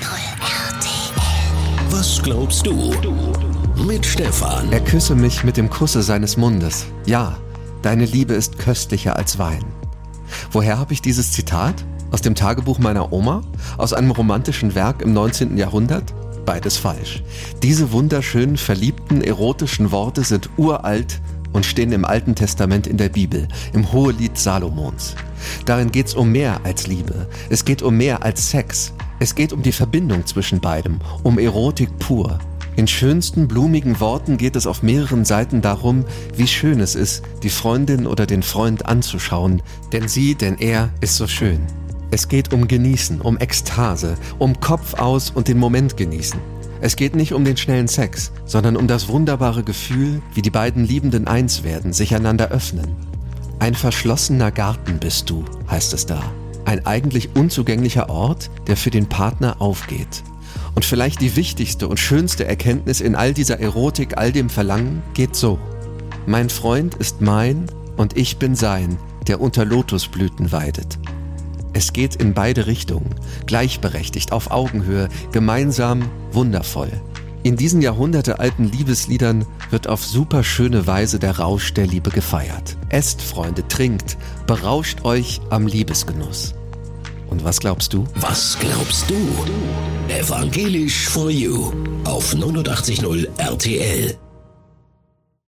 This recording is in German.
RTL. Was glaubst du? Mit Stefan. Er küsse mich mit dem Kusse seines Mundes. Ja, deine Liebe ist köstlicher als Wein. Woher habe ich dieses Zitat? Aus dem Tagebuch meiner Oma? Aus einem romantischen Werk im 19. Jahrhundert? Beides falsch. Diese wunderschönen, verliebten, erotischen Worte sind uralt und stehen im Alten Testament in der Bibel, im Hohelied Salomons. Darin geht es um mehr als Liebe. Es geht um mehr als Sex. Es geht um die Verbindung zwischen beidem, um Erotik pur. In schönsten blumigen Worten geht es auf mehreren Seiten darum, wie schön es ist, die Freundin oder den Freund anzuschauen, denn sie, denn er ist so schön. Es geht um Genießen, um Ekstase, um Kopf aus und den Moment genießen. Es geht nicht um den schnellen Sex, sondern um das wunderbare Gefühl, wie die beiden Liebenden eins werden, sich einander öffnen. Ein verschlossener Garten bist du, heißt es da. Ein eigentlich unzugänglicher Ort, der für den Partner aufgeht. Und vielleicht die wichtigste und schönste Erkenntnis in all dieser Erotik, all dem Verlangen, geht so. Mein Freund ist mein und ich bin sein, der unter Lotusblüten weidet. Es geht in beide Richtungen, gleichberechtigt, auf Augenhöhe, gemeinsam, wundervoll. In diesen jahrhundertealten Liebesliedern wird auf superschöne Weise der Rausch der Liebe gefeiert. Esst, Freunde, trinkt, berauscht euch am Liebesgenuss. Und was glaubst du? Was glaubst du? Evangelisch for You auf 89.0 RTL.